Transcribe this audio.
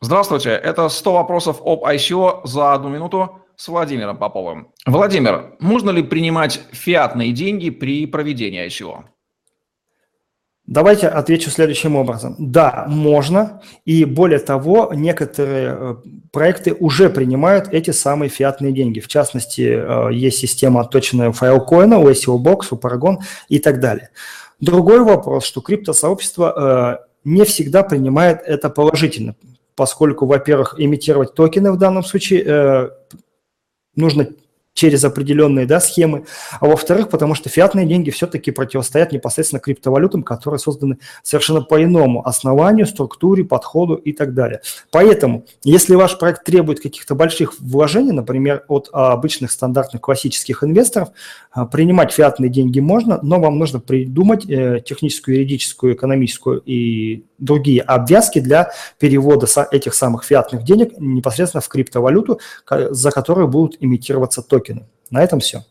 Здравствуйте, это 100 вопросов об ICO за одну минуту с Владимиром Поповым. Владимир, можно ли принимать фиатные деньги при проведении ICO? Давайте отвечу следующим образом. Да, можно. И более того, некоторые э, проекты уже принимают эти самые фиатные деньги. В частности, э, есть система отточенная Filecoin, у SEO Box, у Paragon и так далее. Другой вопрос, что криптосообщество э, не всегда принимает это положительно поскольку, во-первых, имитировать токены в данном случае э, нужно через определенные да, схемы, а во-вторых, потому что фиатные деньги все-таки противостоят непосредственно криптовалютам, которые созданы совершенно по иному основанию, структуре, подходу и так далее. Поэтому, если ваш проект требует каких-то больших вложений, например, от а, обычных стандартных классических инвесторов, а, принимать фиатные деньги можно, но вам нужно придумать э, техническую, юридическую, экономическую и другие обвязки для перевода этих самых фиатных денег непосредственно в криптовалюту, за которую будут имитироваться токены. На этом все.